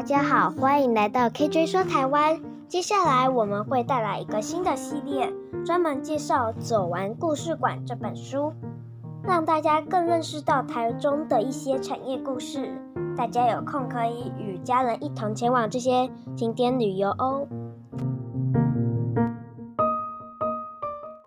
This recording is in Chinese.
大家好欢迎来到 kj 说台湾。接下来我们会带来一个新的系列专门介绍走完故事馆这本书让大家更认识到台中的一些产业故事。大家有空可以与家人一同前往这些景点旅游哦。